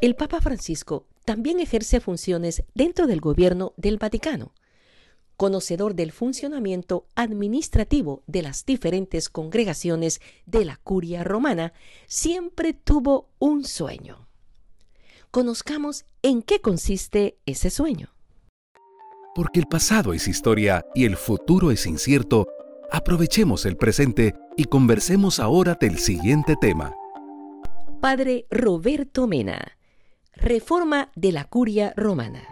El Papa Francisco también ejerce funciones dentro del gobierno del Vaticano. Conocedor del funcionamiento administrativo de las diferentes congregaciones de la curia romana, siempre tuvo un sueño. Conozcamos en qué consiste ese sueño. Porque el pasado es historia y el futuro es incierto, aprovechemos el presente y conversemos ahora del siguiente tema. Padre Roberto Mena Reforma de la Curia Romana.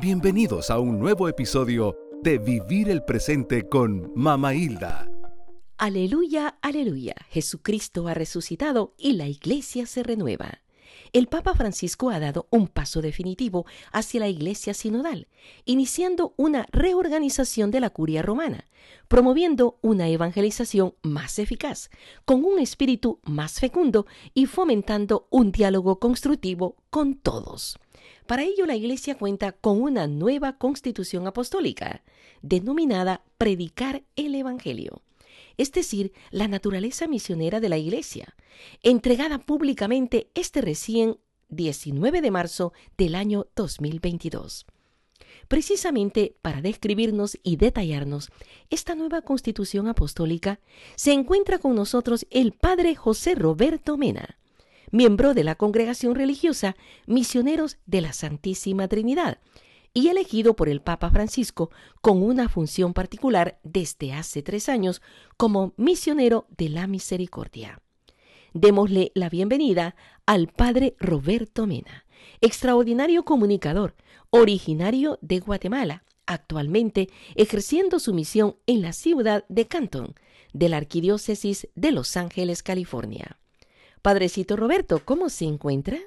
Bienvenidos a un nuevo episodio de Vivir el Presente con Mama Hilda. Aleluya, aleluya. Jesucristo ha resucitado y la iglesia se renueva el Papa Francisco ha dado un paso definitivo hacia la Iglesia sinodal, iniciando una reorganización de la curia romana, promoviendo una evangelización más eficaz, con un espíritu más fecundo y fomentando un diálogo constructivo con todos. Para ello la Iglesia cuenta con una nueva constitución apostólica, denominada Predicar el Evangelio es decir, la naturaleza misionera de la Iglesia, entregada públicamente este recién 19 de marzo del año 2022. Precisamente para describirnos y detallarnos esta nueva constitución apostólica, se encuentra con nosotros el padre José Roberto Mena, miembro de la congregación religiosa Misioneros de la Santísima Trinidad, y elegido por el Papa Francisco con una función particular desde hace tres años como misionero de la misericordia. Démosle la bienvenida al Padre Roberto Mena, extraordinario comunicador, originario de Guatemala, actualmente ejerciendo su misión en la ciudad de Canton, de la Arquidiócesis de Los Ángeles, California. Padrecito Roberto, ¿cómo se encuentra?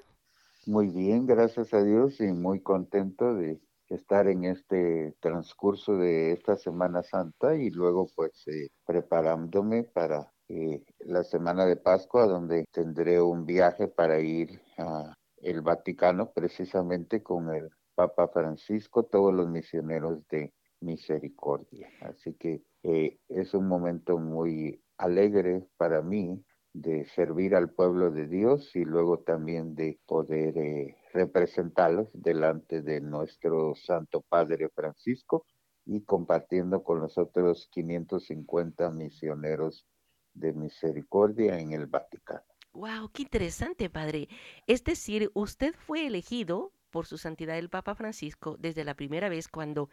Muy bien, gracias a Dios y muy contento de estar en este transcurso de esta Semana Santa y luego pues eh, preparándome para eh, la Semana de Pascua donde tendré un viaje para ir a el Vaticano precisamente con el Papa Francisco, todos los misioneros de misericordia. Así que eh, es un momento muy alegre para mí de servir al pueblo de Dios y luego también de poder eh, representarlos delante de nuestro Santo Padre Francisco y compartiendo con los otros 550 misioneros de misericordia en el Vaticano. ¡Wow! ¡Qué interesante, Padre! Es decir, usted fue elegido por su santidad el Papa Francisco desde la primera vez cuando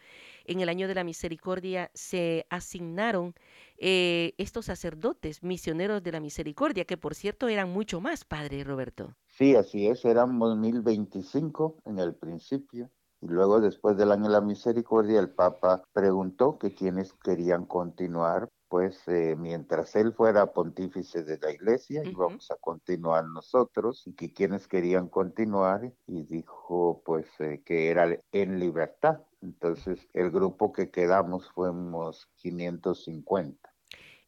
en el año de la misericordia se asignaron eh, estos sacerdotes misioneros de la misericordia, que por cierto eran mucho más, Padre Roberto. Sí, así es, éramos 1025 en el principio. Y luego, después del año de la misericordia, el Papa preguntó que quienes querían continuar pues eh, mientras él fuera pontífice de la iglesia, íbamos a continuar nosotros, y que quienes querían continuar, y dijo pues eh, que era en libertad. Entonces el grupo que quedamos fuimos 550.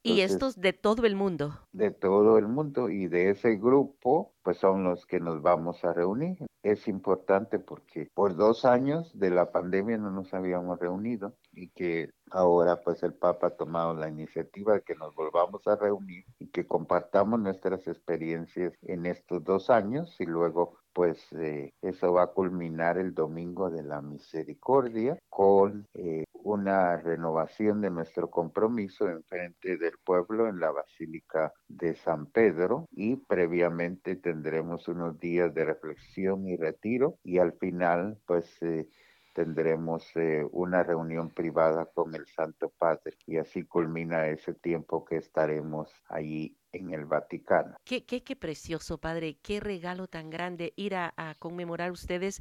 y estos de todo el mundo. De todo el mundo y de ese grupo pues son los que nos vamos a reunir. Es importante porque por dos años de la pandemia no nos habíamos reunido y que ahora pues el Papa ha tomado la iniciativa de que nos volvamos a reunir y que compartamos nuestras experiencias en estos dos años y luego pues eh, eso va a culminar el domingo de la misericordia con eh, una renovación de nuestro compromiso en frente del pueblo en la Basílica de San Pedro y previamente tendremos unos días de reflexión y retiro y al final pues eh, tendremos eh, una reunión privada con el Santo Padre y así culmina ese tiempo que estaremos allí en el Vaticano. Qué, qué precioso, Padre, qué regalo tan grande ir a, conmemorar ustedes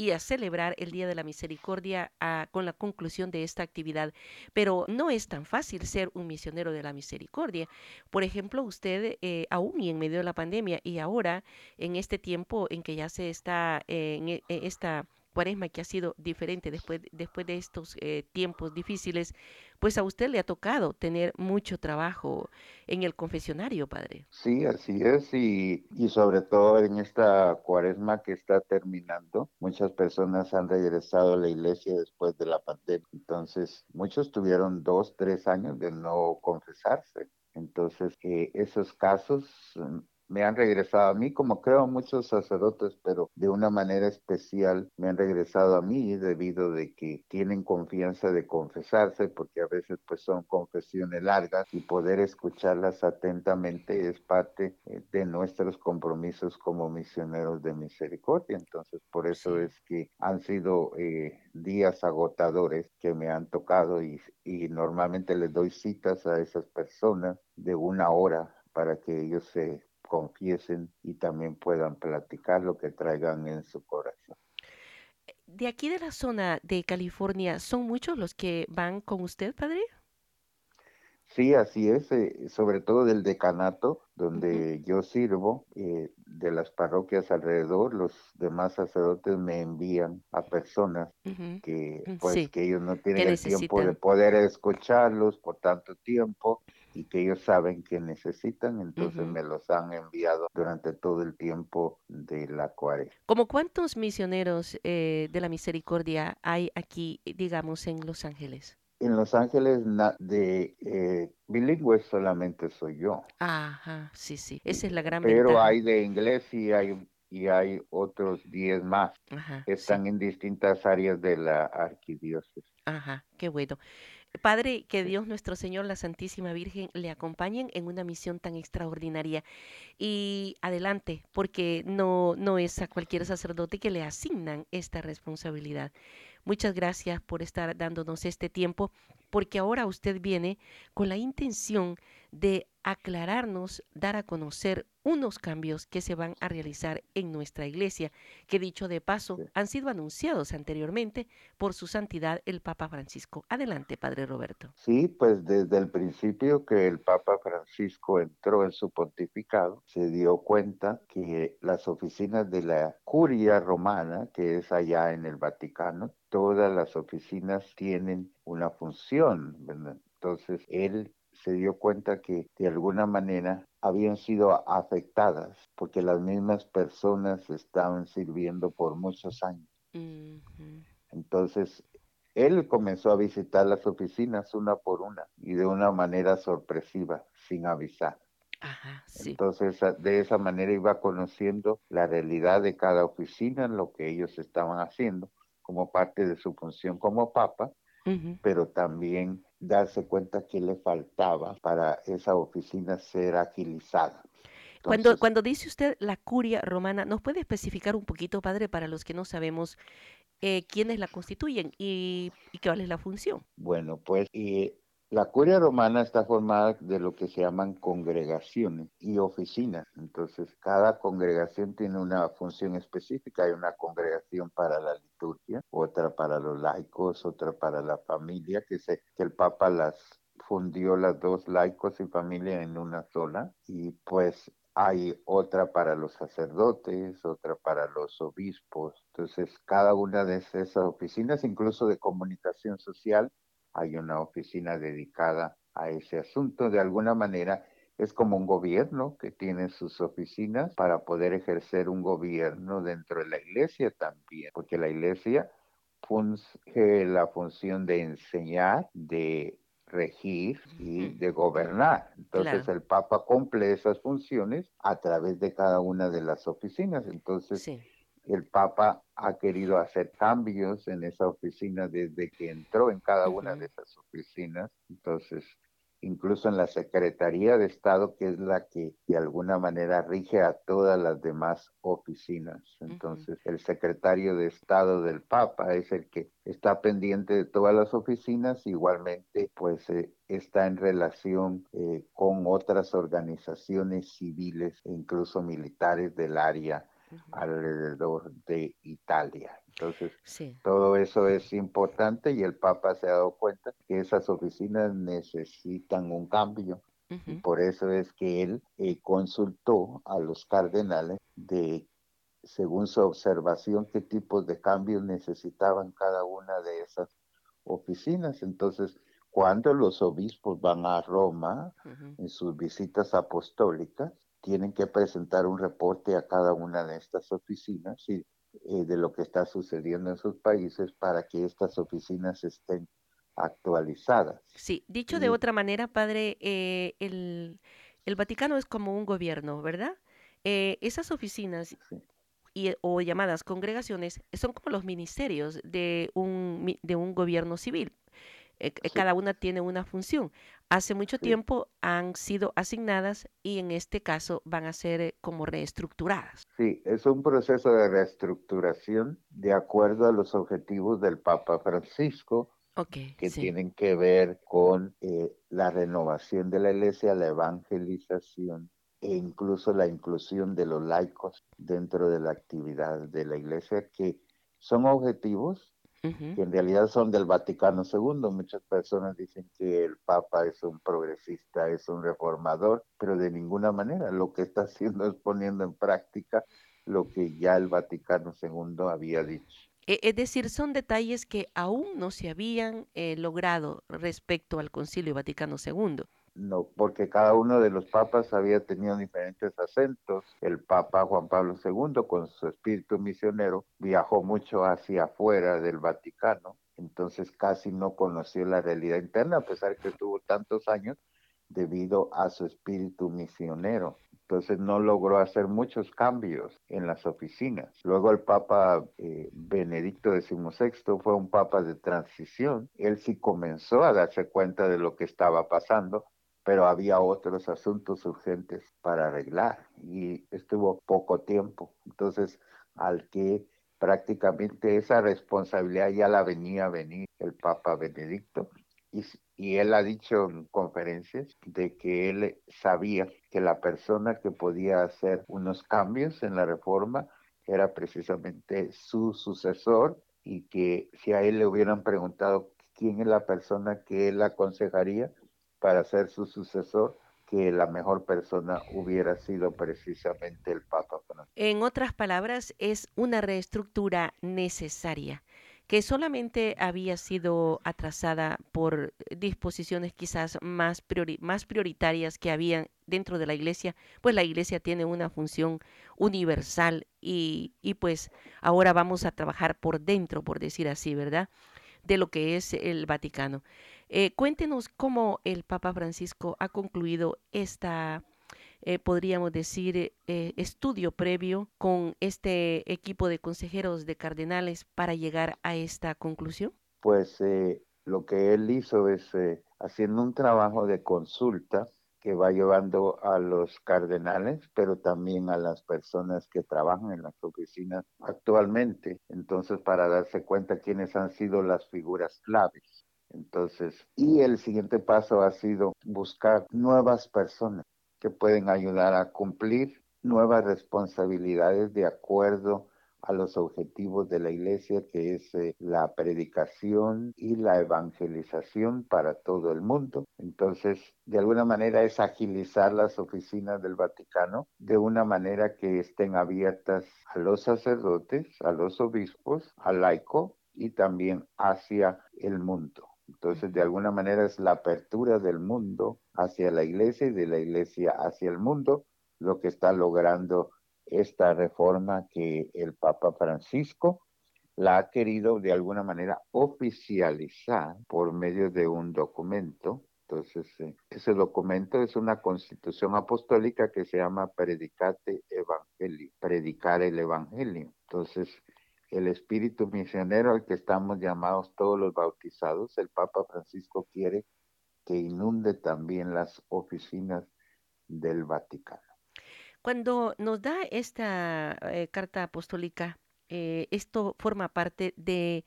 y a celebrar el Día de la Misericordia con la conclusión de esta actividad. Pero no es tan fácil ser un misionero de la misericordia. Por ejemplo, usted, eh, aún y en medio de la pandemia y ahora, en este tiempo en que ya se está en e, esta cuaresma que ha sido diferente después, después de estos eh, tiempos difíciles, pues a usted le ha tocado tener mucho trabajo en el confesionario, padre. Sí, así es, y, y sobre todo en esta cuaresma que está terminando, muchas personas han regresado a la iglesia después de la pandemia, entonces muchos tuvieron dos, tres años de no confesarse. Entonces, eh, esos casos me han regresado a mí, como creo muchos sacerdotes, pero de una manera especial me han regresado a mí debido de que tienen confianza de confesarse, porque a veces pues son confesiones largas y poder escucharlas atentamente es parte eh, de nuestros compromisos como misioneros de misericordia. Entonces, por eso es que han sido eh, días agotadores que me han tocado y, y normalmente les doy citas a esas personas de una hora para que ellos se confiesen y también puedan platicar lo que traigan en su corazón. De aquí de la zona de California, ¿son muchos los que van con usted, padre? Sí, así es, eh, sobre todo del decanato donde yo sirvo, eh, de las parroquias alrededor, los demás sacerdotes me envían a personas que mm, pues que ellos no tienen el tiempo de poder escucharlos por tanto tiempo y que ellos saben que necesitan, entonces me los han enviado durante todo el tiempo de la cuaresma. ¿Como cuántos misioneros eh, de la misericordia hay aquí, digamos, en Los Ángeles? En Los Ángeles de eh, bilingüe solamente soy yo. Ajá, sí, sí, esa es la gran Pero hay de inglés y hay y hay otros 10 más que están en distintas áreas de la arquidiócesis. Ajá, qué bueno. Padre, que Dios nuestro Señor, la Santísima Virgen, le acompañen en una misión tan extraordinaria. Y adelante, porque no, no es a cualquier sacerdote que le asignan esta responsabilidad. Muchas gracias por estar dándonos este tiempo, porque ahora usted viene con la intención de aclararnos, dar a conocer unos cambios que se van a realizar en nuestra iglesia, que dicho de paso han sido anunciados anteriormente por su santidad el Papa Francisco. Adelante, Padre Roberto. Sí, pues desde el principio que el Papa Francisco entró en su pontificado, se dio cuenta que las oficinas de la curia romana, que es allá en el Vaticano, todas las oficinas tienen una función, Entonces, él se dio cuenta que de alguna manera habían sido afectadas porque las mismas personas estaban sirviendo por muchos años. Entonces, él comenzó a visitar las oficinas una por una y de una manera sorpresiva, sin avisar. Entonces, de esa manera iba conociendo la realidad de cada oficina, lo que ellos estaban haciendo como parte de su función como papa, pero también darse cuenta que le faltaba para esa oficina ser agilizada. cuando, cuando dice usted la curia romana, ¿nos puede especificar un poquito, padre, para los que no sabemos eh, quiénes la constituyen y, y, cuál es la función? Bueno, pues y la curia romana está formada de lo que se llaman congregaciones y oficinas. Entonces, cada congregación tiene una función específica. Hay una congregación para la liturgia, otra para los laicos, otra para la familia, que, se, que el Papa las fundió las dos laicos y familia en una sola. Y pues hay otra para los sacerdotes, otra para los obispos. Entonces, cada una de esas oficinas, incluso de comunicación social, hay una oficina dedicada a ese asunto. De alguna manera es como un gobierno que tiene sus oficinas para poder ejercer un gobierno dentro de la iglesia también, porque la iglesia funge la función de enseñar, de regir y de gobernar. Entonces el Papa cumple esas funciones a través de cada una de las oficinas. Entonces el Papa ha querido hacer cambios en esa oficina desde que entró en cada una de esas oficinas. Entonces, incluso en la Secretaría de Estado, que es la que de alguna manera rige a todas las demás oficinas. Entonces, el secretario de Estado del Papa es el que está pendiente de todas las oficinas, igualmente, pues eh, está en relación eh, con otras organizaciones civiles e incluso militares del área alrededor de Italia. Entonces, todo eso es importante y el Papa se ha dado cuenta que esas oficinas necesitan un cambio. Y por eso es que él eh, consultó a los cardenales de, según su observación, qué tipos de cambios necesitaban cada una de esas oficinas. Entonces, cuando los obispos van a Roma en sus visitas apostólicas, tienen que presentar un reporte a cada una de estas oficinas y, eh, de lo que está sucediendo en sus países para que estas oficinas estén actualizadas. Sí, dicho de otra manera, padre, eh, el, el, Vaticano es como un gobierno, ¿verdad? Eh, esas oficinas y, o llamadas congregaciones son como los ministerios de un, de un gobierno civil. Cada una tiene una función. Hace mucho tiempo han sido asignadas y en este caso van a ser eh, como reestructuradas. Sí, es un proceso de reestructuración de acuerdo a los objetivos del Papa Francisco que tienen que ver con eh, la renovación de la iglesia, la evangelización e incluso la inclusión de los laicos dentro de la actividad de la iglesia, que son objetivos que en realidad son del Vaticano II. Muchas personas dicen que el Papa es un progresista, es un reformador, pero de ninguna manera lo que está haciendo es poniendo en práctica lo que ya el Vaticano II había dicho. E, es decir, son detalles que aún no se habían eh, logrado respecto al Concilio Vaticano II. No, porque cada uno de los papas había tenido diferentes acentos. El Papa Juan Pablo II, con su espíritu misionero, viajó mucho hacia afuera del Vaticano, entonces casi no conoció la realidad interna, a pesar que tuvo tantos años debido a su espíritu misionero. Entonces no logró hacer muchos cambios en las oficinas. Luego el Papa eh, Benedicto XVI fue un papa de transición. Él sí comenzó a darse cuenta de lo que estaba pasando, pero había otros asuntos urgentes para arreglar y estuvo poco tiempo. Entonces, al que prácticamente esa responsabilidad ya la venía a venir el Papa Benedicto y, y, él ha dicho en conferencias de que él sabía que la persona que podía hacer unos cambios en la reforma era precisamente su sucesor y que si a él le hubieran preguntado quién es la persona que él aconsejaría, para ser su sucesor, que la mejor persona hubiera sido precisamente el Papa En otras palabras, es una reestructura necesaria que solamente había sido atrasada por disposiciones quizás más, más prioritarias que habían dentro de la iglesia, pues la iglesia tiene una función universal y, y pues ahora vamos a trabajar por dentro, por decir así, ¿verdad? De lo que es el Vaticano. Eh, cuéntenos cómo el Papa Francisco ha concluido esta, eh, podríamos decir, eh, estudio previo con este equipo de consejeros de cardenales para llegar a esta conclusión. Pues lo que él hizo es haciendo un trabajo de consulta que va llevando a los cardenales, pero también a las personas que trabajan en las oficinas actualmente. Entonces, para darse cuenta quiénes han sido las figuras claves. Entonces, y el siguiente paso ha sido buscar nuevas personas que pueden ayudar a cumplir nuevas responsabilidades de acuerdo a los objetivos de la iglesia, que es eh, la predicación y la evangelización para todo el mundo. Entonces, de alguna manera es agilizar las oficinas del Vaticano de una manera que estén abiertas a los sacerdotes, a los obispos, al laico y también hacia el mundo. Entonces, de alguna manera es la apertura del mundo hacia la iglesia y de la iglesia hacia el mundo lo que está logrando esta reforma que el Papa Francisco la ha querido de alguna manera oficializar por medio de un documento. Entonces, eh, ese documento es una constitución apostólica que se llama Predicate Evangelio, predicar el Evangelio. Entonces, el espíritu misionero al que estamos llamados todos los bautizados, el Papa Francisco quiere que inunde también las oficinas del Vaticano. Cuando nos da esta eh, carta apostólica, eh, esto forma parte de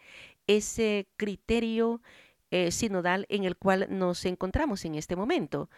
ese criterio eh, sinodal en el cual nos encontramos en este momento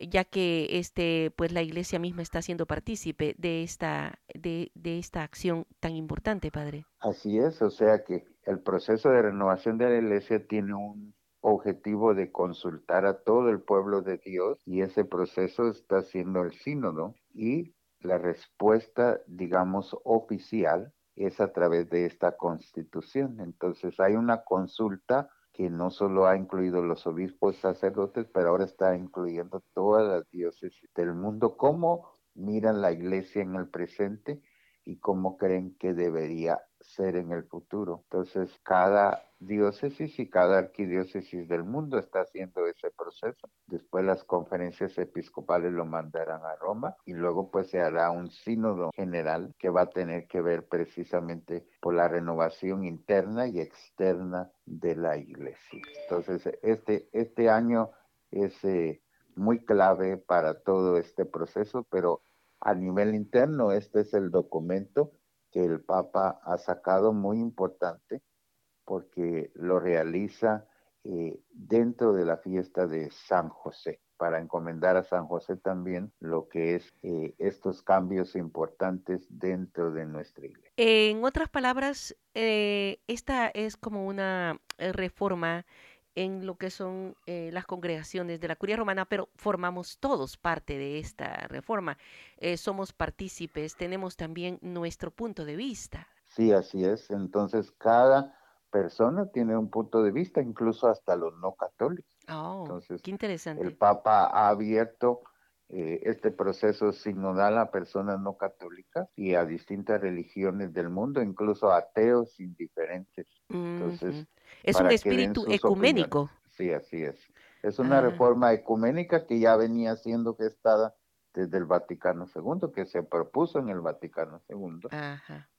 ya que este, pues la iglesia misma está siendo partícipe de esta, de, de esta acción tan importante, Padre. Así es, o sea que el proceso de renovación de la iglesia tiene un objetivo de consultar a todo el pueblo de Dios y ese proceso está siendo el sínodo y la respuesta, digamos, oficial es a través de esta constitución. Entonces hay una consulta que no solo ha incluido los obispos sacerdotes, pero ahora está incluyendo todas las diócesis del mundo, cómo miran la iglesia en el presente y cómo creen que debería ser en el futuro. Entonces, cada diócesis y cada arquidiócesis del mundo está haciendo ese proceso. Después las conferencias episcopales lo mandarán a Roma y luego pues se hará un sínodo general que va a tener que ver precisamente por la renovación interna y externa de la iglesia. Entonces este, este año es eh, muy clave para todo este proceso, pero a nivel interno este es el documento que el Papa ha sacado muy importante porque lo realiza eh, dentro de la fiesta de San José, para encomendar a San José también lo que es eh, estos cambios importantes dentro de nuestra iglesia. En otras palabras, eh, esta es como una reforma en lo que son las congregaciones de la curia romana, pero formamos todos parte de esta reforma. somos partícipes, tenemos también nuestro punto de vista. Sí, así es. Entonces, cada persona tiene un punto de vista, incluso hasta los no católicos. Oh, Entonces, qué interesante. El Papa ha abierto eh, este proceso sinodal a personas no católicas y a distintas religiones del mundo, incluso a ateos indiferentes. Entonces, es un espíritu ecuménico. Sí, así es. Es una ah. reforma ecuménica que ya venía siendo gestada desde el Vaticano II, que se propuso en el Vaticano II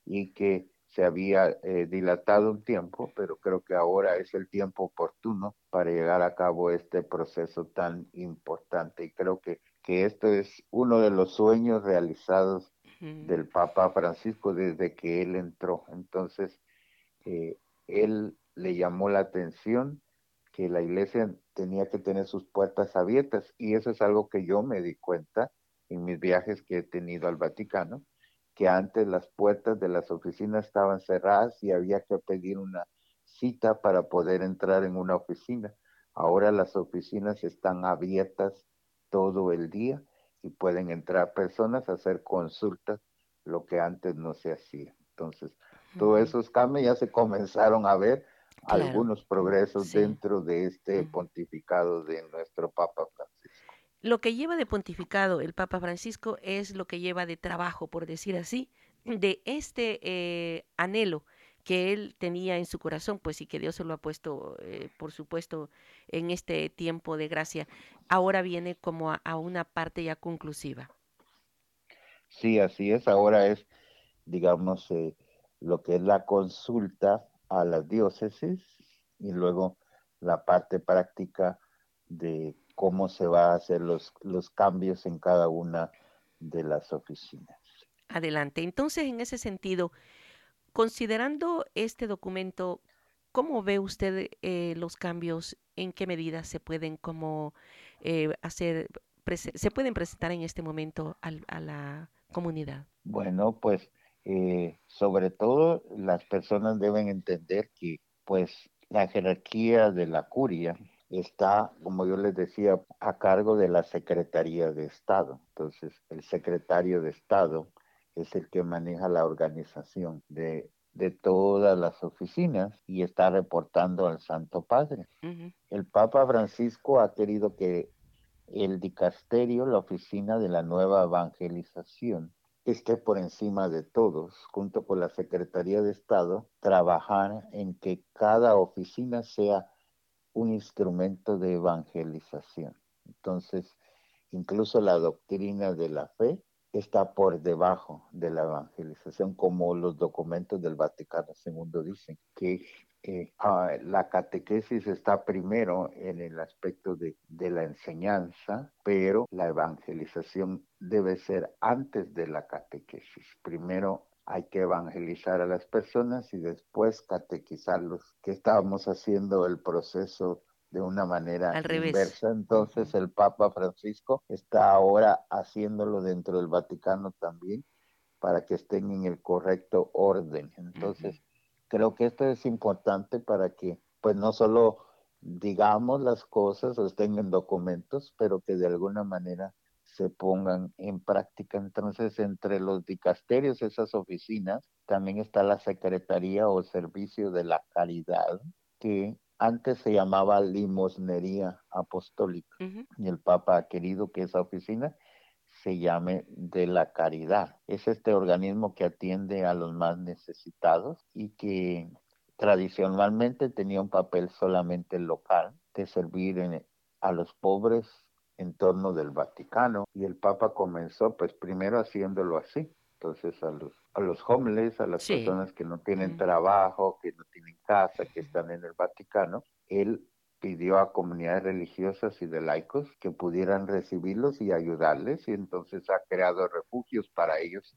y que se había eh, dilatado un tiempo, pero creo que ahora es el tiempo oportuno para llegar a cabo este proceso tan importante. Y creo que, que esto es uno de los sueños realizados del Papa Francisco desde que él entró. Entonces, eh, él le llamó la atención que la iglesia tenía que tener sus puertas abiertas y eso es algo que yo me di cuenta en mis viajes que he tenido al Vaticano, que antes las puertas de las oficinas estaban cerradas y había que pedir una cita para poder entrar en una oficina. Ahora las oficinas están abiertas todo el día y pueden entrar personas a hacer consultas, lo que antes no se hacía. Entonces, todos esos cambios ya se comenzaron a ver algunos progresos dentro de este pontificado de nuestro Papa Francisco. Lo que lleva de pontificado el Papa Francisco es lo que lleva de trabajo, por decir así, de este eh, anhelo que él tenía en su corazón, pues y que Dios se lo ha puesto, eh, por supuesto, en este tiempo de gracia, ahora viene como a, una parte ya conclusiva. Sí, así es. Ahora es, digamos, eh, lo que es la consulta a las diócesis y luego la parte práctica de cómo se va a hacer los, los cambios en cada una de las oficinas. Adelante. Entonces, en ese sentido, considerando este documento, ¿cómo ve usted eh, los cambios? ¿En qué medida se pueden como eh, hacer, se pueden presentar en este momento a, la comunidad? Bueno, pues eh, sobre todo las personas deben entender que pues la jerarquía de la curia está, como yo les decía, a cargo de la Secretaría de Estado. Entonces, el secretario de Estado es el que maneja la organización de, todas las oficinas y está reportando al Santo Padre. El Papa Francisco ha querido que el dicasterio, la oficina de la nueva evangelización, esté por encima de todos, junto con la Secretaría de Estado, trabajar en que cada oficina sea un instrumento de evangelización. Entonces, incluso la doctrina de la fe está por debajo de la evangelización, como los documentos del Vaticano II dicen, que eh, ah, la catequesis está primero en el aspecto de, de, la enseñanza, pero la evangelización debe ser antes de la catequesis. Primero hay que evangelizar a las personas y después catequizarlos, que estábamos haciendo el proceso de una manera inversa. Entonces el Papa Francisco está ahora haciéndolo dentro del Vaticano también para que estén en el correcto orden. Entonces, creo que esto es importante para que pues no solo digamos las cosas o estén en documentos, pero que de alguna manera se pongan en práctica. Entonces, entre los dicasterios, esas oficinas, también está la Secretaría o Servicio de la Caridad, que antes se llamaba limosnería apostólica. Y el Papa ha querido que esa oficina se llame de la caridad. Es este organismo que atiende a los más necesitados y que tradicionalmente tenía un papel solamente local de servir a los pobres en torno del Vaticano y el Papa comenzó pues primero haciéndolo así. Entonces a los, a los homeless, a las personas que no tienen trabajo, que no tienen casa, que están en el Vaticano, él pidió a comunidades religiosas y de laicos que pudieran recibirlos y ayudarles y entonces ha creado refugios para ellos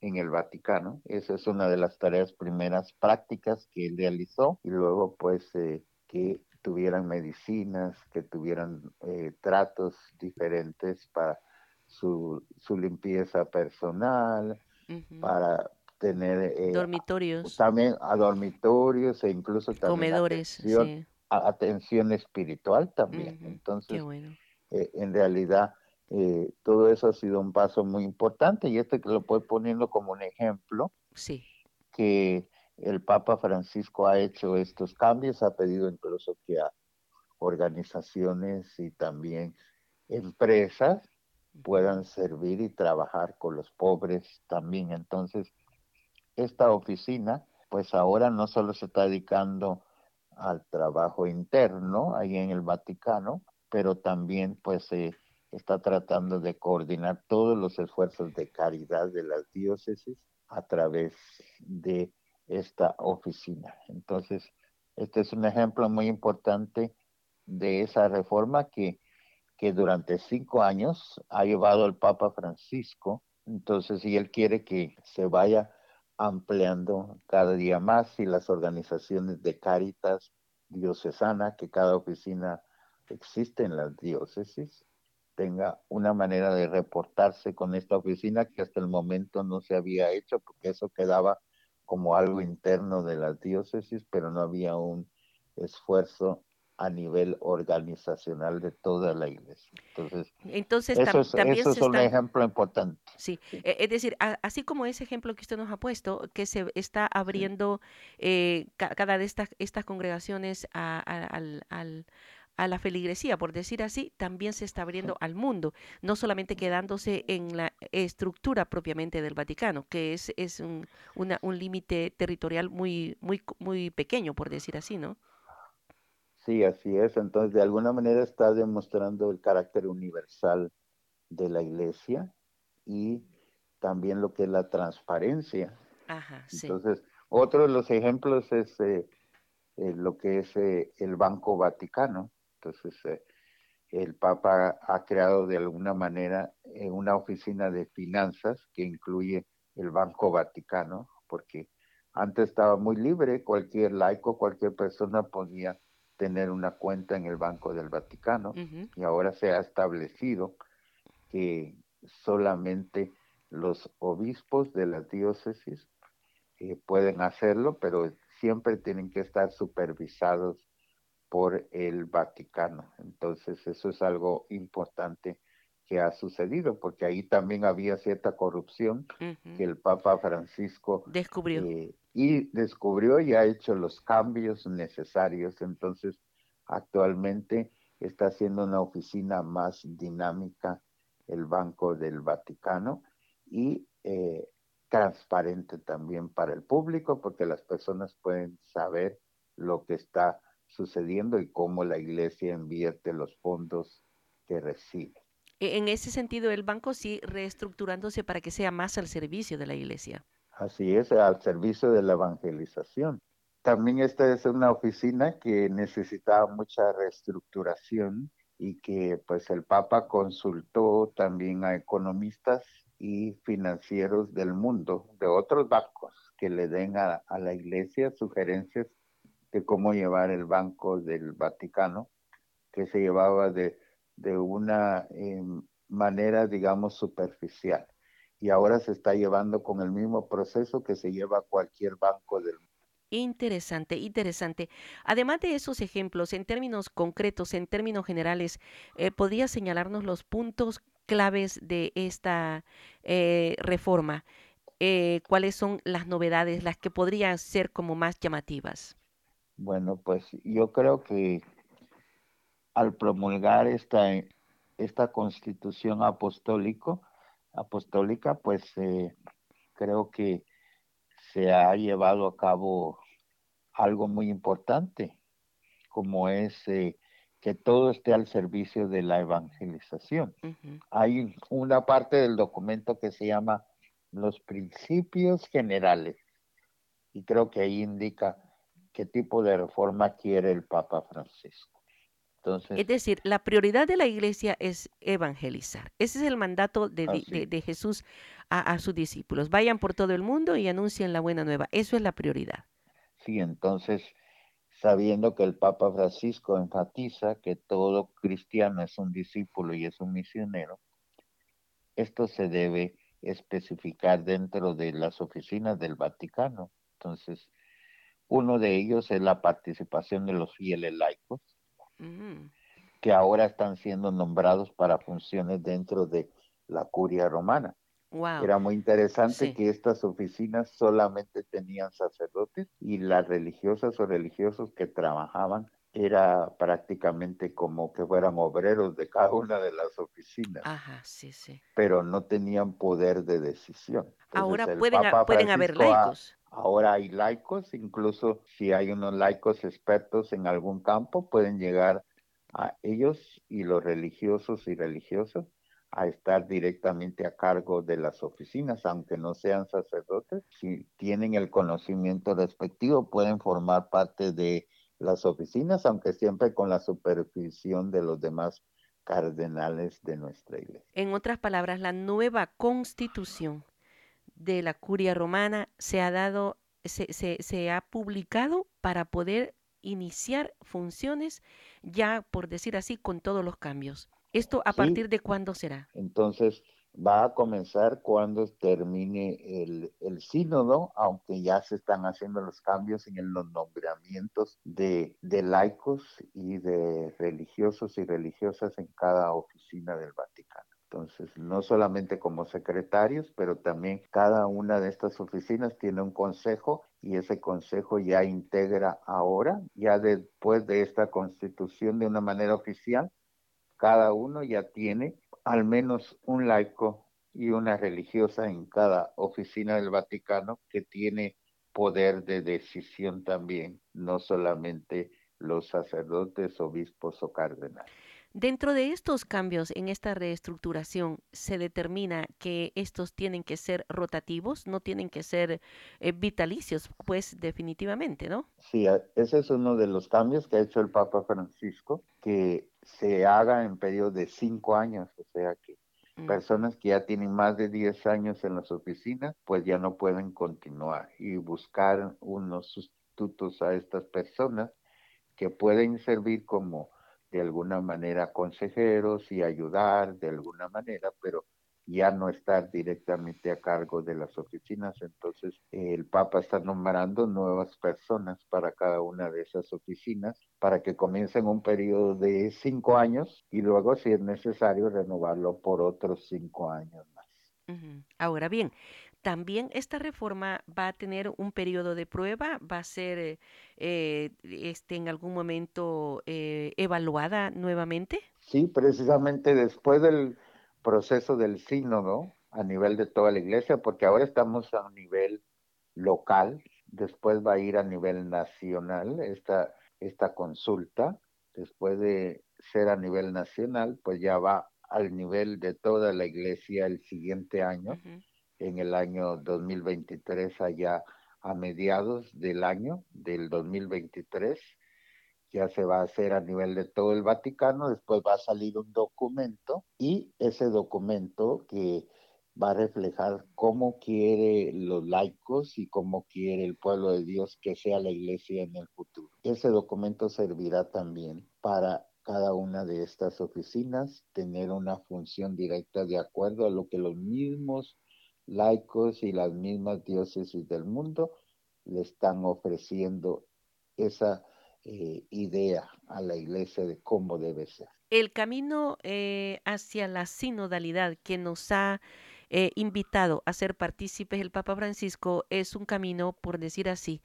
en el Vaticano. Esa es una de las tareas primeras prácticas que él realizó y luego pues eh, que tuvieran medicinas, que tuvieran eh, tratos diferentes para su, su limpieza personal, para tener eh, dormitorios. También a dormitorios e incluso también comedores, atención, atención espiritual también. Entonces, en realidad eh, todo eso ha sido un paso muy importante y este que lo puedo poniendo como un ejemplo sí. que el Papa Francisco ha hecho estos cambios, ha pedido incluso que a organizaciones y también empresas puedan servir y trabajar con los pobres también. Entonces, esta oficina, pues ahora no solo se está dedicando al trabajo interno ahí en el Vaticano, pero también pues eh, está tratando de coordinar todos los esfuerzos de caridad de las diócesis a través de esta oficina. Entonces, este es un ejemplo muy importante de esa reforma que, que durante cinco años ha llevado el Papa Francisco. Entonces, y él quiere que se vaya ampliando cada día más y las organizaciones de Caritas diocesana, que cada oficina existe en las diócesis, tenga una manera de reportarse con esta oficina que hasta el momento no se había hecho porque eso quedaba como algo interno de las diócesis, pero no había un esfuerzo a nivel organizacional de toda la iglesia. Entonces, Entonces eso es, también eso es un ejemplo importante. Sí, e, es decir, así como ese ejemplo que usted nos ha puesto, que se está abriendo eh, cada de estas, estas congregaciones al, al a la feligresía, por decir así, también se está abriendo al mundo, no solamente quedándose en la estructura propiamente del Vaticano, que es, es un, un límite territorial muy, muy, muy pequeño, por decir así, ¿no? Sí, así es. Entonces, de alguna manera está demostrando el carácter universal de la iglesia y también lo que es la transparencia. Ajá, sí. Entonces, otro de los ejemplos es eh, eh, lo que es eh, el Banco Vaticano. Entonces, eh, el Papa ha creado de alguna manera eh, una oficina de finanzas que incluye el Banco Vaticano, porque antes estaba muy libre, cualquier laico, cualquier persona podía tener una cuenta en el Banco del Vaticano y ahora se ha establecido que solamente los obispos de las diócesis eh, pueden hacerlo, pero siempre tienen que estar supervisados por el Vaticano. Entonces, eso es algo importante que ha sucedido, porque ahí también había cierta corrupción que el Papa Francisco descubrió. Eh, y descubrió y ha hecho los cambios necesarios. Entonces, actualmente está haciendo una oficina más dinámica el Banco del Vaticano y eh, transparente también para el público, porque las personas pueden saber lo que está sucediendo y cómo la iglesia invierte los fondos que recibe. E, en ese sentido, el banco sí reestructurándose para que sea más al servicio de la iglesia. Así es, al servicio de la evangelización. También esta es una oficina que necesitaba mucha reestructuración y que pues el Papa consultó también a economistas y financieros del mundo, de otros bancos, que le den a, a la iglesia sugerencias de cómo llevar el Banco del Vaticano, que se llevaba de, una em, manera, digamos, superficial. Y ahora se está llevando con el mismo proceso que se lleva cualquier banco del mundo. Interesante, interesante. Además de esos ejemplos, en términos concretos, en términos generales, eh, ¿podría señalarnos los puntos claves de esta eh, reforma? Eh, ¿Cuáles son las novedades, las que podrían ser como más llamativas? Bueno, pues yo creo que al promulgar esta, esta constitución apostólico, apostólica, pues eh, creo que se ha llevado a cabo algo muy importante, como es eh, que todo esté al servicio de la evangelización. Hay una parte del documento que se llama los principios generales y creo que ahí indica qué tipo de reforma quiere el Papa Francisco. Entonces, es decir, la prioridad de la iglesia es evangelizar. Ese es el mandato de, Jesús a, a, sus discípulos. Vayan por todo el mundo y anuncien la buena nueva. Eso es la prioridad. Sí, entonces, sabiendo que el Papa Francisco enfatiza que todo cristiano es un discípulo y es un misionero, esto se debe especificar dentro de las oficinas del Vaticano. Entonces, uno de ellos es la participación de los fieles laicos, mm. que ahora están siendo nombrados para funciones dentro de la curia romana. Era muy interesante que estas oficinas solamente tenían sacerdotes y las religiosas o religiosos que trabajaban era prácticamente como que fueran obreros de cada una de las oficinas. Ajá, sí, sí. Pero no tenían poder de decisión. ahora pueden, pueden haber laicos. ahora hay laicos, incluso si hay unos laicos expertos en algún campo, pueden llegar a ellos y los religiosos y religiosas a estar directamente a cargo de las oficinas, aunque no sean sacerdotes, si tienen el conocimiento respectivo, pueden formar parte de las oficinas, aunque siempre con la supervisión de los demás cardenales de nuestra iglesia. En otras palabras, la nueva constitución de la curia romana se ha dado, se, se, se ha publicado para poder iniciar funciones ya, por decir así, con todos los cambios. ¿Esto a partir de cuándo será? Entonces, va a comenzar cuando termine el, el, sínodo, aunque ya se están haciendo los cambios en los nombramientos de, de laicos y de religiosos y religiosas en cada oficina del Vaticano. Entonces, no solamente como secretarios, pero también cada una de estas oficinas tiene un consejo y ese consejo ya integra ahora, ya después de esta constitución de una manera oficial, cada uno ya tiene al menos un laico y una religiosa en cada oficina del Vaticano que tiene poder de decisión también, no solamente los sacerdotes, obispos o cardenales. Dentro de estos cambios en esta reestructuración, se determina que estos tienen que ser rotativos, no tienen que ser eh, vitalicios, pues definitivamente, ¿no? Sí, ese es uno de los cambios que ha hecho el Papa Francisco, que se haga en periodo de cinco años, o sea que mm. personas que ya tienen más de diez años en las oficinas, pues ya no pueden continuar y buscar unos sustitutos a estas personas que pueden servir como de alguna manera consejeros y ayudar de alguna manera, pero ya no estar directamente a cargo de las oficinas. Entonces, el Papa está nombrando nuevas personas para cada una de esas oficinas para que comiencen un periodo de cinco años y luego, si es necesario, renovarlo por otros cinco años más. Ahora bien, también esta reforma va a tener un periodo de prueba, va a ser eh, eh, este, en algún momento eh, evaluada nuevamente. Sí, precisamente después del proceso del sínodo a nivel de toda la iglesia, porque ahora estamos a nivel local, después va a ir a nivel nacional esta, esta consulta, después de ser a nivel nacional, pues ya va al nivel de toda la iglesia el siguiente año en el año 2023, allá a mediados del año del 2023. Ya se va a hacer a nivel de todo el Vaticano, después va a salir un documento y ese documento que va a reflejar cómo quiere los laicos y cómo quiere el pueblo de Dios que sea la iglesia en el futuro. Ese documento servirá también para cada una de estas oficinas tener una función directa de acuerdo a lo que los mismos laicos y las mismas diócesis del mundo le están ofreciendo esa eh, idea a la iglesia de cómo debe ser. El camino eh, hacia la sinodalidad que nos ha eh, invitado a ser partícipes el Papa Francisco es un camino, por decir así,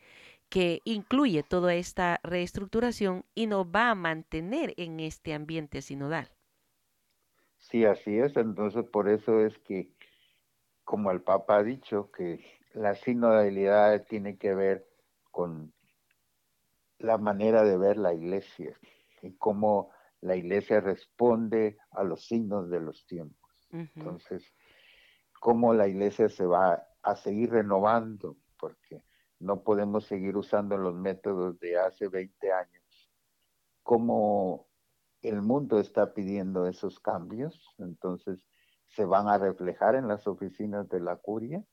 que incluye toda esta reestructuración y nos va a mantener en este ambiente sinodal. Sí, así es. Entonces, por eso es que como el Papa ha dicho, que la sinodalidad tiene que ver con la manera de ver la iglesia y cómo la iglesia responde a los signos de los tiempos. Entonces, cómo la iglesia se va a seguir renovando, porque no podemos seguir usando los métodos de hace 20 años. Cómo el mundo está pidiendo esos cambios, entonces se van a reflejar en las oficinas de la curia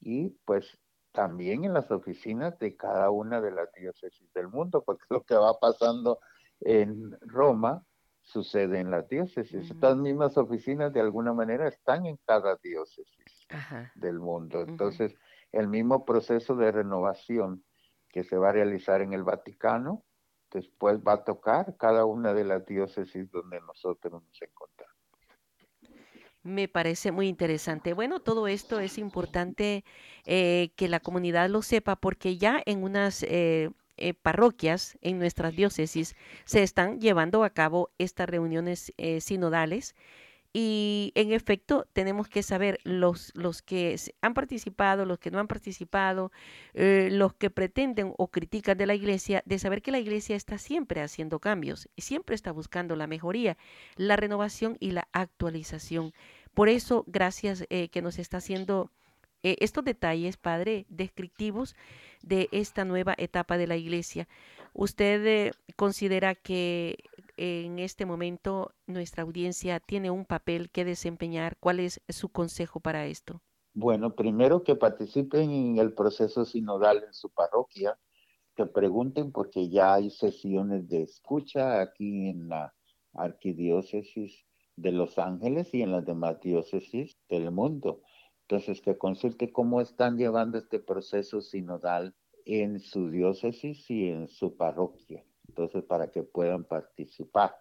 y pues también en las oficinas de cada una de las diócesis del mundo, porque lo que va pasando en Roma sucede en las diócesis. Estas mismas oficinas de alguna manera están en cada diócesis del mundo. Entonces, el mismo proceso de renovación que se va a realizar en el Vaticano, después va a tocar cada una de las diócesis donde nosotros nos encontramos. Me parece muy interesante. Bueno, todo esto es importante eh, que la comunidad lo sepa porque ya en unas eh, eh, parroquias, en nuestras diócesis, se están llevando a cabo estas reuniones sinodales y en efecto, tenemos que saber los, los que han participado, los que no han participado, los que pretenden o critican de la iglesia, de saber que la iglesia está siempre haciendo cambios siempre está buscando la mejoría, la renovación y la actualización. Por eso, gracias eh, que nos está haciendo eh, estos detalles, Padre, descriptivos de esta nueva etapa de la iglesia. ¿Usted considera que en este momento nuestra audiencia tiene un papel que desempeñar. ¿Cuál es su consejo para esto? Bueno, primero que participen en el proceso sinodal en su parroquia, que pregunten porque ya hay sesiones de escucha aquí en la arquidiócesis de Los Ángeles y en las demás diócesis del mundo. Entonces, que consulte cómo están llevando este proceso sinodal en su diócesis y en su parroquia entonces para que puedan participar.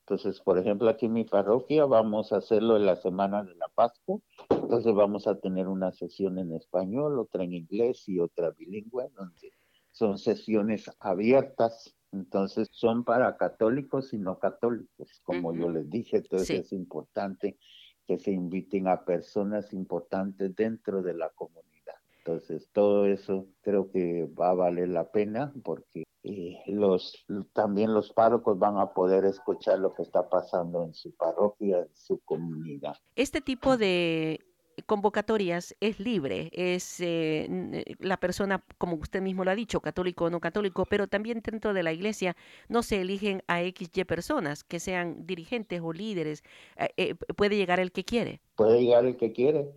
Entonces, por ejemplo, aquí en mi parroquia vamos a hacerlo en la semana de la Pascua. Entonces vamos a tener una sesión en español, otra en inglés y otra bilingüe, donde son sesiones abiertas. Entonces son para católicos y no católicos, como yo les dije. Entonces es importante que se inviten a personas importantes dentro de la comunidad. Entonces todo eso creo que va a valer la pena porque y los también los párrocos van a poder escuchar lo que está pasando en su parroquia, en su comunidad. Este tipo de convocatorias es libre, es eh, eh, la persona, como usted mismo lo ha dicho, católico o no católico, pero también dentro de la iglesia no se eligen a XY personas que sean dirigentes o líderes, eh, puede llegar el que quiere. Puede llegar el que quiere,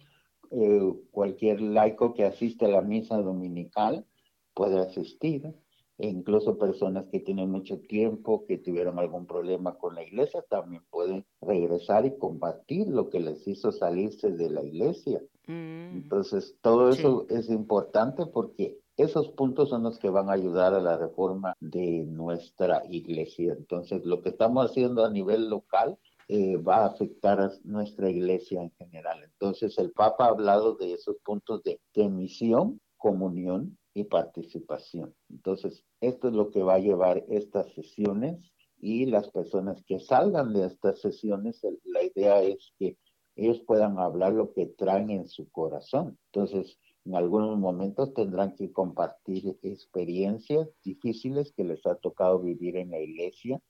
cualquier laico que asiste a la misa dominical puede asistir e incluso personas que tienen mucho tiempo, que tuvieron algún problema con la iglesia, también pueden regresar y combatir lo que les hizo salirse de la iglesia. Mm. Entonces, todo eso es importante porque esos puntos son los que van a ayudar a la reforma de nuestra iglesia. Entonces, lo que estamos haciendo a nivel local eh, va a afectar a nuestra iglesia en general. Entonces, el Papa ha hablado de esos puntos de, de misión, comunión y participación. Entonces, esto es lo que va a llevar estas sesiones y las personas que salgan de estas sesiones, la idea es que ellos puedan hablar lo que traen en su corazón. Entonces, en algunos momentos tendrán que compartir experiencias difíciles que les ha tocado vivir en la iglesia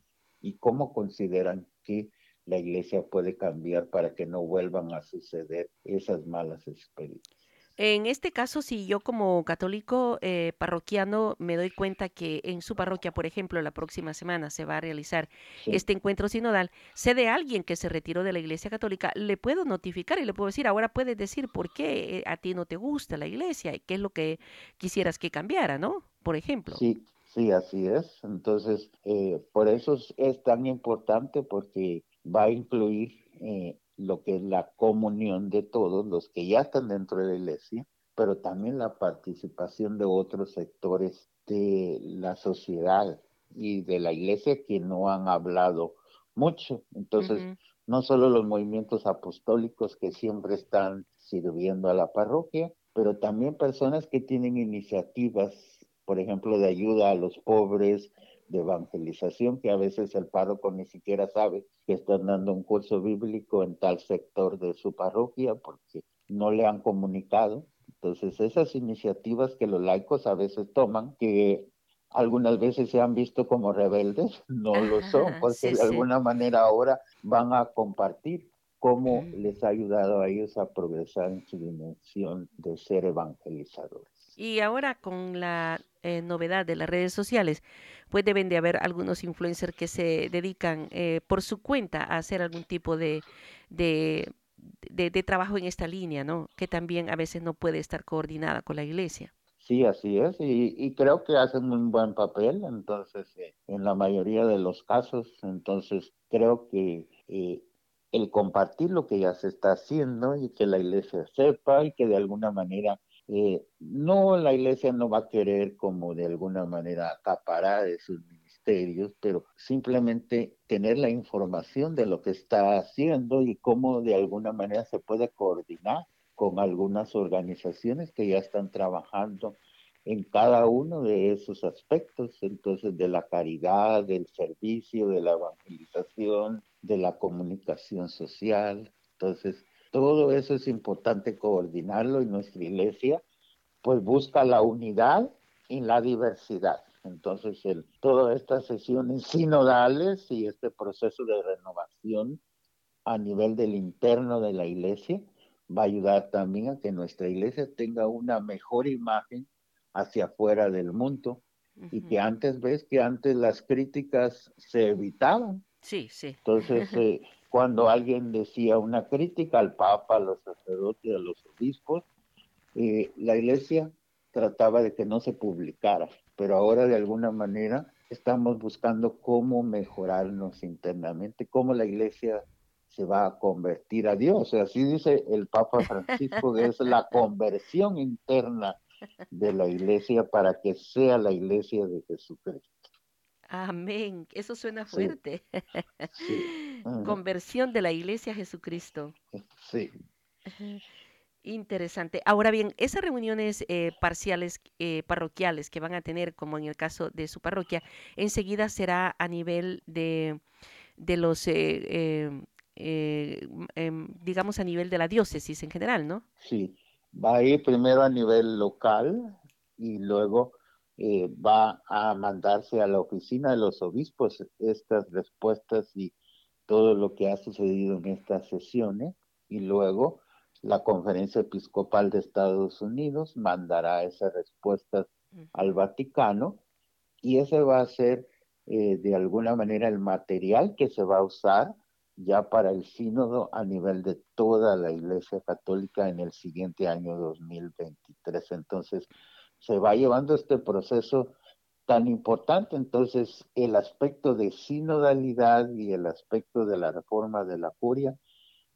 y cómo consideran que la iglesia puede cambiar para que no vuelvan a suceder esas malas experiencias. En este caso, si yo como católico eh, parroquiano me doy cuenta que en su parroquia, por ejemplo, la próxima semana se va a realizar este encuentro sinodal, sé de alguien que se retiró de la Iglesia Católica, le puedo notificar y le puedo decir, ahora puedes decir por qué eh, a ti no te gusta la Iglesia y qué es lo que quisieras que cambiara, ¿no? Por ejemplo. Sí, sí, así es. Entonces, eh, por eso es, tan importante porque va a incluir lo que es la comunión de todos los que ya están dentro de la iglesia, pero también la participación de otros sectores de la sociedad y de la iglesia que no han hablado mucho. Entonces, no solo los movimientos apostólicos que siempre están sirviendo a la parroquia, pero también personas que tienen iniciativas, por ejemplo, de ayuda a los pobres, de evangelización que a veces el párroco ni siquiera sabe que están dando un curso bíblico en tal sector de su parroquia porque no le han comunicado. Entonces, esas iniciativas que los laicos a veces toman, que algunas veces se han visto como rebeldes, no lo son, porque de alguna manera ahora van a compartir cómo les ha ayudado a ellos a progresar en su dimensión de ser evangelizadores. Y ahora con la eh, novedad de las redes sociales, pues deben de haber algunos influencers que se dedican eh, por su cuenta a hacer algún tipo de, de, trabajo en esta línea, ¿no? Que también a veces no puede estar coordinada con la iglesia. Sí, así es, y, creo que hacen un buen papel, entonces, eh, en la mayoría de los casos, entonces creo que el compartir lo que ya se está haciendo y que la iglesia sepa y que de alguna manera eh, no, la iglesia no va a querer como de alguna manera acaparar de sus ministerios, pero simplemente tener la información de lo que está haciendo y cómo de alguna manera se puede coordinar con algunas organizaciones que ya están trabajando en cada uno de esos aspectos, entonces de la caridad, del servicio, de la evangelización, de la comunicación social. Entonces, todo eso es importante coordinarlo y nuestra iglesia pues busca la unidad y la diversidad. Entonces, el, todas estas sesiones sinodales y este proceso de renovación a nivel del interno de la iglesia va a ayudar también a que nuestra iglesia tenga una mejor imagen hacia afuera del mundo y que antes ves que antes las críticas se evitaban. Sí, sí. Entonces, eh, cuando alguien decía una crítica al Papa, a los sacerdotes, a los obispos, eh, la Iglesia trataba de que no se publicara, pero ahora de alguna manera estamos buscando cómo mejorarnos internamente, cómo la Iglesia se va a convertir a Dios. Así dice el Papa Francisco, que es la conversión interna de la Iglesia para que sea la Iglesia de Jesucristo. Amén. Eso suena fuerte. Conversión de la Iglesia a Jesucristo. Sí. Interesante. Ahora bien, esas reuniones eh, parciales eh, parroquiales que van a tener, como en el caso de su parroquia, enseguida será a nivel de, de los, eh, em, digamos, a nivel de la diócesis en general, ¿no? Sí, va a ir primero a nivel local y luego eh, va a mandarse a la oficina de los obispos estas respuestas y todo lo que ha sucedido en estas sesiones y luego la conferencia episcopal de Estados Unidos mandará esas respuestas al Vaticano y ese va a ser eh, de alguna manera el material que se va a usar ya para el sínodo a nivel de toda la Iglesia Católica en el siguiente año 2023. Entonces, se va llevando este proceso tan importante. Entonces, el aspecto de sinodalidad y el aspecto de la reforma de la curia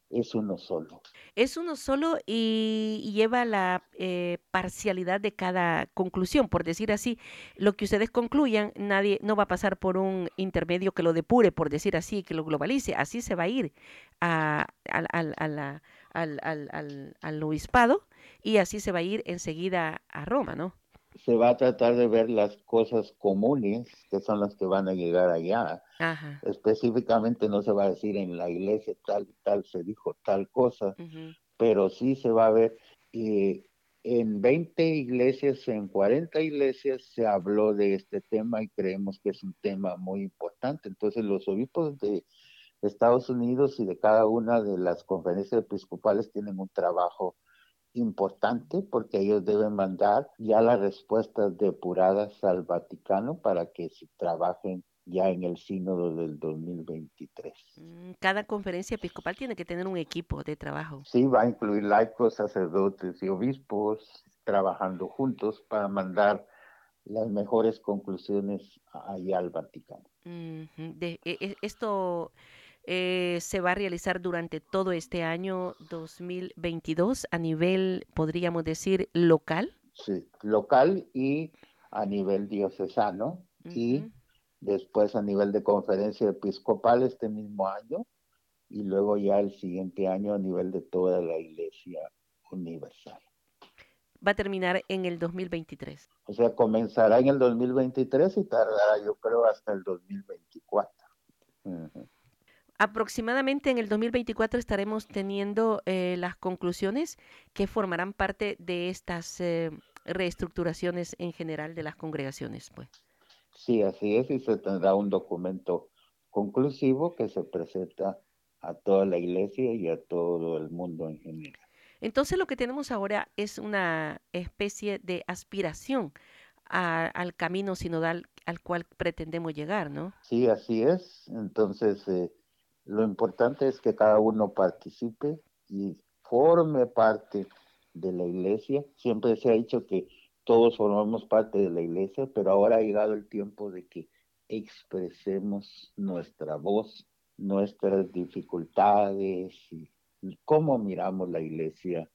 es uno solo. Es uno solo y lleva la eh, parcialidad de cada conclusión, por decir así. Lo que ustedes concluyan, nadie no va a pasar por un intermedio que lo depure, por decir así, que lo globalice. Así se va a ir a, al, al obispado y así se va a ir enseguida a Roma, ¿no? Se va a tratar de ver las cosas comunes, que son las que van a llegar allá. Específicamente no se va a decir en la iglesia tal y tal se dijo tal cosa, pero sí se va a ver. y en 20 iglesias, en 40 iglesias se habló de este tema y creemos que es un tema muy importante. Entonces los obispos de Estados Unidos y de cada una de las conferencias episcopales tienen un trabajo importante porque ellos deben mandar ya las respuestas depuradas al Vaticano para que se trabajen ya en el sínodo del 2023. Mm, cada conferencia episcopal tiene que tener un equipo de trabajo. Sí, va a incluir laicos, sacerdotes y obispos trabajando juntos para mandar las mejores conclusiones allá al Vaticano. de, e, e, esto eh, se va a realizar durante todo este año 2022 a nivel, podríamos decir, local. Sí, local y a nivel diocesano y después a nivel de conferencia episcopal este mismo año y luego ya el siguiente año a nivel de toda la iglesia universal. Va a terminar en el 2023. O sea, comenzará en el 2023 y tardará yo creo hasta el 2024. Aproximadamente en el 2024 estaremos teniendo eh, las conclusiones que formarán parte de estas eh, reestructuraciones en general de las congregaciones. Pues. Sí, así es, y se tendrá un documento conclusivo que se presenta a toda la iglesia y a todo el mundo en general. Entonces lo que tenemos ahora es una especie de aspiración al camino sinodal al cual pretendemos llegar, ¿no? Sí, así es. Entonces, eh, lo importante es que cada uno participe y forme parte de la iglesia. Siempre se ha dicho que todos formamos parte de la iglesia, pero ahora ha llegado el tiempo de que expresemos nuestra voz, nuestras dificultades y cómo miramos la iglesia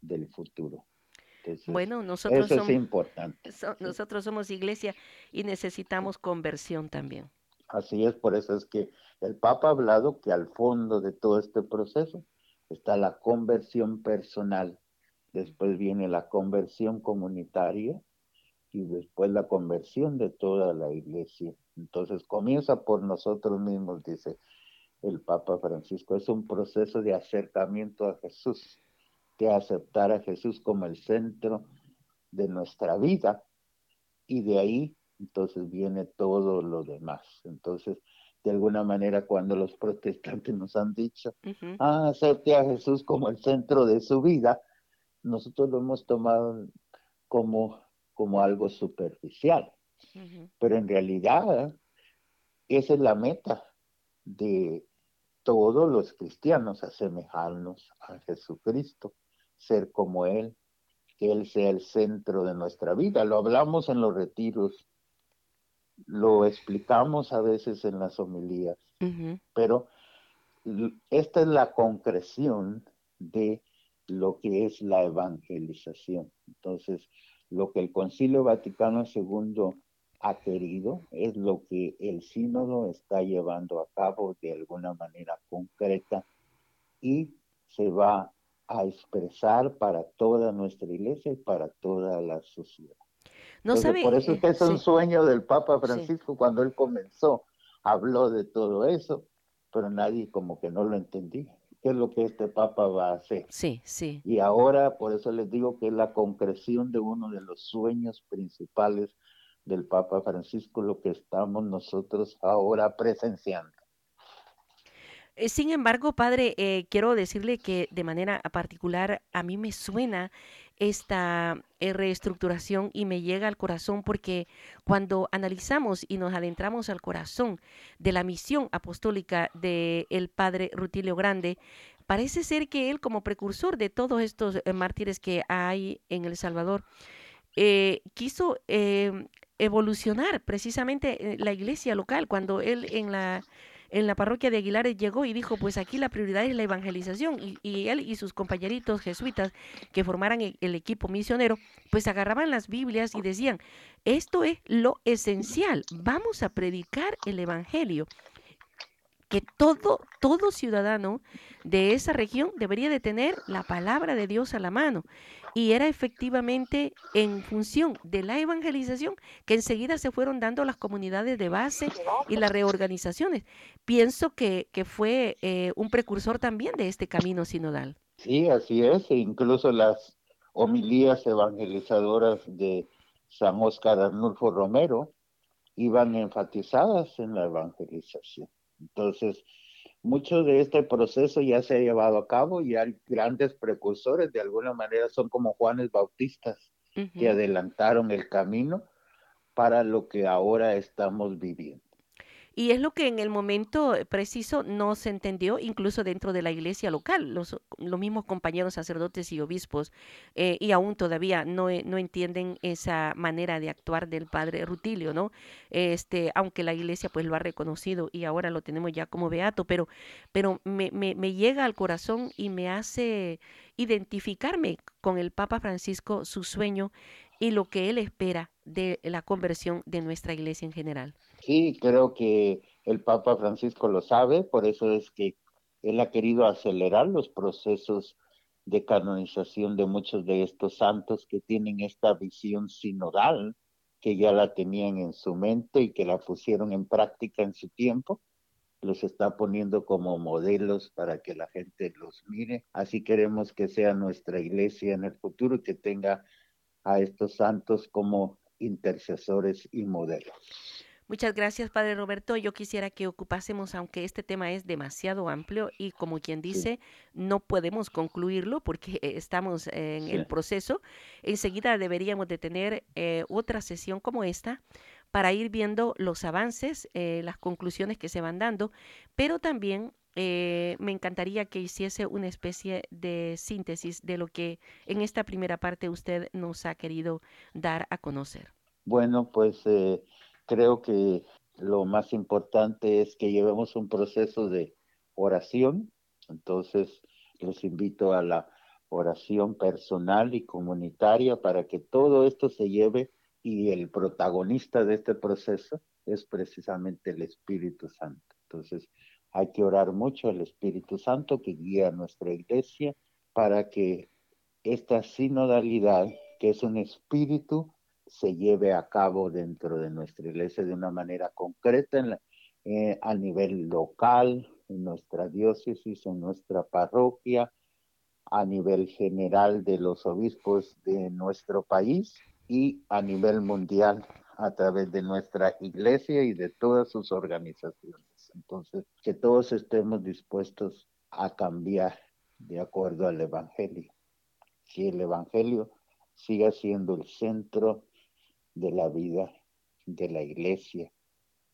del futuro. bueno, nosotros eso somos, es importante. nosotros somos iglesia y necesitamos conversión también. Así es, por eso es que el Papa ha hablado que al fondo de todo este proceso está la conversión personal, después viene la conversión comunitaria y después la conversión de toda la iglesia. Entonces comienza por nosotros mismos, dice el Papa Francisco. Es un proceso de acercamiento a Jesús, de aceptar a Jesús como el centro de nuestra vida y de ahí entonces viene todo lo demás. Entonces, de alguna manera, cuando los protestantes nos han dicho, ah, acepte a Jesús como el centro de su vida, nosotros lo hemos tomado como, como algo superficial. Pero en realidad, esa es la meta de todos los cristianos, asemejarnos a Jesucristo, ser como Él, que Él sea el centro de nuestra vida. Lo hablamos en los retiros, lo explicamos a veces en las homilías, pero esta es la concreción de lo que es la evangelización. Entonces, lo que el Concilio Vaticano II ha querido es lo que el sínodo está llevando a cabo de alguna manera concreta y se va a expresar para toda nuestra iglesia y para toda la sociedad. No sabe, por eso es que es un sueño del Papa Francisco cuando él comenzó, habló de todo eso, pero nadie como que no lo entendía qué es lo que este Papa va a hacer. Sí, sí. Y ahora, por eso les digo que es la concreción de uno de los sueños principales del Papa Francisco, lo que estamos nosotros ahora presenciando. Eh, sin embargo, padre, eh, quiero decirle que de manera particular a mí me suena esta eh, reestructuración y me llega al corazón porque cuando analizamos y nos adentramos al corazón de la misión apostólica del el padre Rutilio Grande, parece ser que él como precursor de todos estos mártires que hay en El Salvador, quiso evolucionar precisamente la iglesia local cuando él en la en la parroquia de Aguilares llegó y dijo, pues aquí la prioridad es la evangelización. Y, él y sus compañeritos jesuitas que formaran el, el, equipo misionero, pues agarraban las Biblias y decían, esto es lo esencial, vamos a predicar el Evangelio que todo, todo ciudadano de esa región debería de tener la palabra de Dios a la mano. Y era efectivamente en función de la evangelización que enseguida se fueron dando las comunidades de base y las reorganizaciones. Pienso que, que fue eh, un precursor también de este camino sinodal. Sí, así es. E incluso las homilías evangelizadoras de San Óscar Arnulfo Romero iban enfatizadas en la evangelización. Entonces, mucho de este proceso ya se ha llevado a cabo y hay grandes precursores, de alguna manera son como Juanes Bautistas, que adelantaron el camino para lo que ahora estamos viviendo. Y es lo que en el momento preciso no se entendió, incluso dentro de la iglesia local. Los, los mismos compañeros sacerdotes y obispos, eh, y aún todavía no, no entienden esa manera de actuar del padre Rutilio, ¿no? Este, aunque la iglesia pues lo ha reconocido y ahora lo tenemos ya como beato, pero, pero me, me, me llega al corazón y me hace identificarme con el Papa Francisco, su sueño y lo que él espera de la conversión de nuestra iglesia en general. Sí, creo que el Papa Francisco lo sabe, por eso es que él ha querido acelerar los procesos de canonización de muchos de estos santos que tienen esta visión sinodal, que ya la tenían en su mente y que la pusieron en práctica en su tiempo. Los está poniendo como modelos para que la gente los mire. Así queremos que sea nuestra iglesia en el futuro que tenga a estos santos como intercesores y modelos. Muchas gracias, Padre Roberto. Yo quisiera que ocupásemos, aunque este tema es demasiado amplio y como quien dice, no podemos concluirlo porque estamos en el proceso. Enseguida deberíamos de tener eh, otra sesión como esta para ir viendo los avances, eh, las conclusiones que se van dando, pero también eh, me encantaría que hiciese una especie de síntesis de lo que en esta primera parte usted nos ha querido dar a conocer. Bueno, pues creo que lo más importante es que llevemos un proceso de oración. Entonces, los invito a la oración personal y comunitaria para que todo esto se lleve y el protagonista de este proceso es precisamente el Espíritu Santo. Entonces, hay que orar mucho al Espíritu Santo que guía a nuestra iglesia para que esta sinodalidad, que es un espíritu se lleve a cabo dentro de nuestra iglesia de una manera concreta eh, a nivel local, en nuestra diócesis, en nuestra parroquia, a nivel general de los obispos de nuestro país y a nivel mundial a través de nuestra iglesia y de todas sus organizaciones. Entonces, que todos estemos dispuestos a cambiar de acuerdo al Evangelio, que el Evangelio siga siendo el centro de la vida de la iglesia,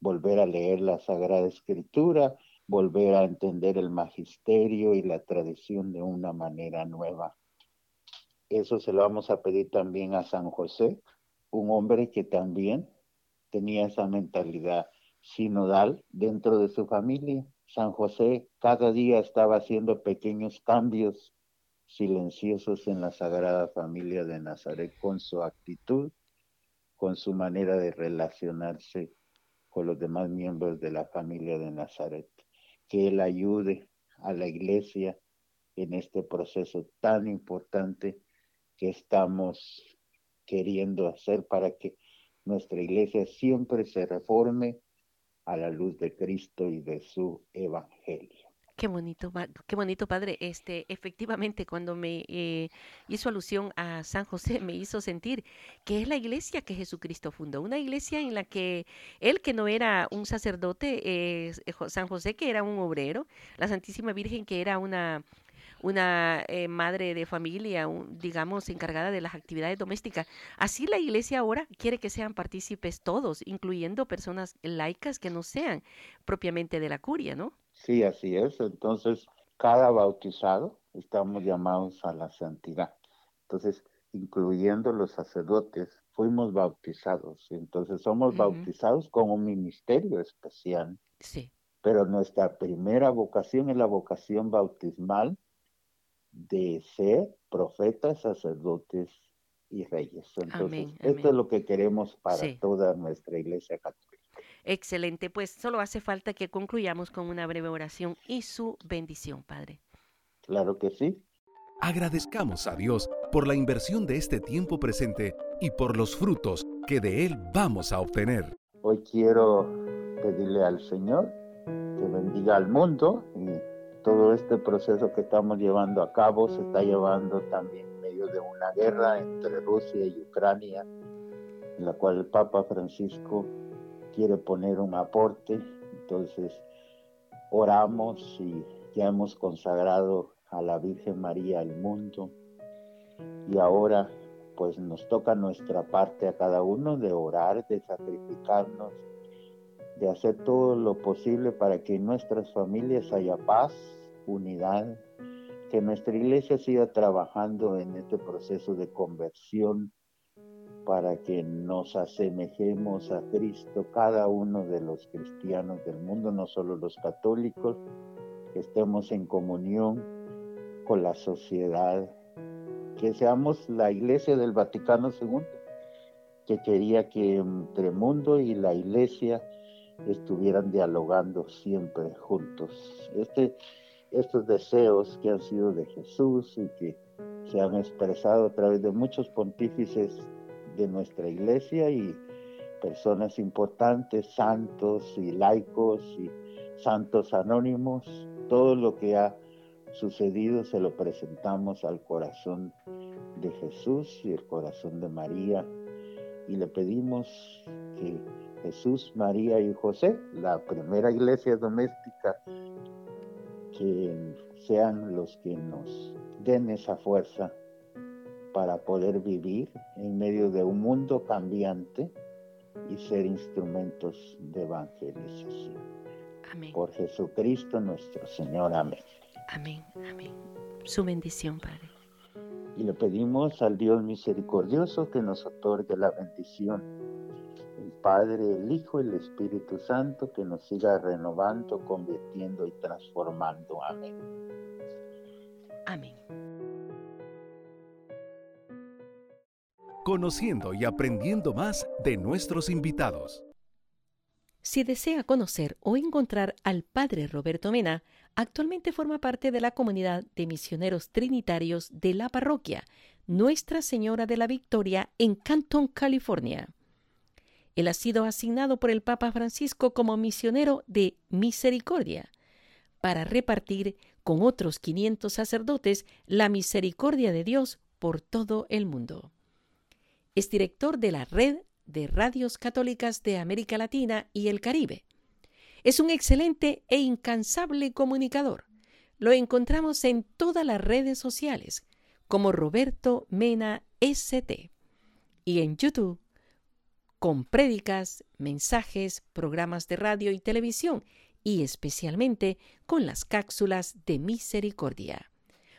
volver a leer la Sagrada Escritura, volver a entender el magisterio y la tradición de una manera nueva. Eso se lo vamos a pedir también a San José, un hombre que también tenía esa mentalidad sinodal dentro de su familia. San José cada día estaba haciendo pequeños cambios silenciosos en la Sagrada Familia de Nazaret con su actitud, con su manera de relacionarse con los demás miembros de la familia de Nazaret. Que Él ayude a la iglesia en este proceso tan importante que estamos queriendo hacer para que nuestra iglesia siempre se reforme a la luz de Cristo y de su evangelio. Qué bonito, qué bonito, padre. Este, efectivamente, cuando me eh, hizo alusión a San José, me hizo sentir que es la iglesia que Jesucristo fundó, una iglesia en la que él que no era un sacerdote, eh, San José que era un obrero, la Santísima Virgen que era una una eh, madre de familia, digamos, encargada de las actividades domésticas. Así la iglesia ahora quiere que sean partícipes todos, incluyendo personas laicas que no sean propiamente de la curia, ¿no? Sí, así es. Entonces, cada bautizado estamos llamados a la santidad. Entonces, incluyendo los sacerdotes, fuimos bautizados. Entonces, somos bautizados con un ministerio especial. Sí. Pero nuestra primera vocación es la vocación bautismal de ser profetas, sacerdotes y reyes. Entonces, esto es lo que queremos para toda nuestra iglesia católica. Excelente, pues solo hace falta que concluyamos con una breve oración y su bendición, Padre. Claro que sí. Agradezcamos a Dios por la inversión de este tiempo presente y por los frutos que de Él vamos a obtener. Hoy quiero pedirle al Señor que bendiga al mundo y todo este proceso que estamos llevando a cabo se está llevando también en medio de una guerra entre Rusia y Ucrania, en la cual el Papa Francisco quiere poner un aporte, entonces oramos y ya hemos consagrado a la Virgen María al mundo. Y ahora pues nos toca nuestra parte a cada uno de orar, de sacrificarnos, de hacer todo lo posible para que en nuestras familias haya paz, unidad, que nuestra iglesia siga trabajando en este proceso de conversión para que nos asemejemos a Cristo, cada uno de los cristianos del mundo, no solo los católicos, que estemos en comunión con la sociedad, que seamos la iglesia del Vaticano II, que quería que entre mundo y la iglesia estuvieran dialogando siempre juntos. Este, estos deseos que han sido de Jesús y que se han expresado a través de muchos pontífices de nuestra iglesia y personas importantes, santos y laicos y santos anónimos, todo lo que ha sucedido se lo presentamos al corazón de Jesús y el corazón de María. Y le pedimos que Jesús, María y José, la primera iglesia doméstica, que sean los que nos den esa fuerza para poder vivir en medio de un mundo cambiante y ser instrumentos de evangelización. Amén. Por Jesucristo nuestro Señor. Amén. Amén, amén. Su bendición, Padre. Y le pedimos al Dios misericordioso que nos otorgue la bendición. El Padre, el Hijo y el Espíritu Santo que nos siga renovando, convirtiendo y transformando. Amén. Amén. Conociendo y aprendiendo más de nuestros invitados. Si desea conocer o encontrar al Padre Roberto Mena, actualmente forma parte de la comunidad de misioneros trinitarios de la parroquia Nuestra Señora de la Victoria en Canton, California. Él ha sido asignado por el Papa Francisco como misionero de misericordia para repartir con otros 500 sacerdotes la misericordia de Dios por todo el mundo. Es director de la Red de Radios Católicas de América Latina y el Caribe. Es un excelente e incansable comunicador. Lo encontramos en todas las redes sociales como Roberto Mena ST y en YouTube con prédicas, mensajes, programas de radio y televisión y especialmente con las cápsulas de misericordia.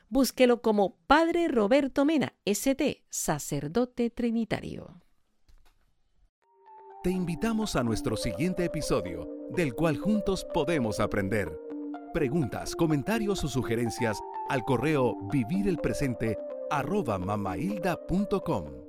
Búsquelo como Padre Roberto Mena, ST, sacerdote trinitario. Te invitamos a nuestro siguiente episodio, del cual juntos podemos aprender. Preguntas, comentarios o sugerencias al correo vivirelpresente arroba mamailda.com.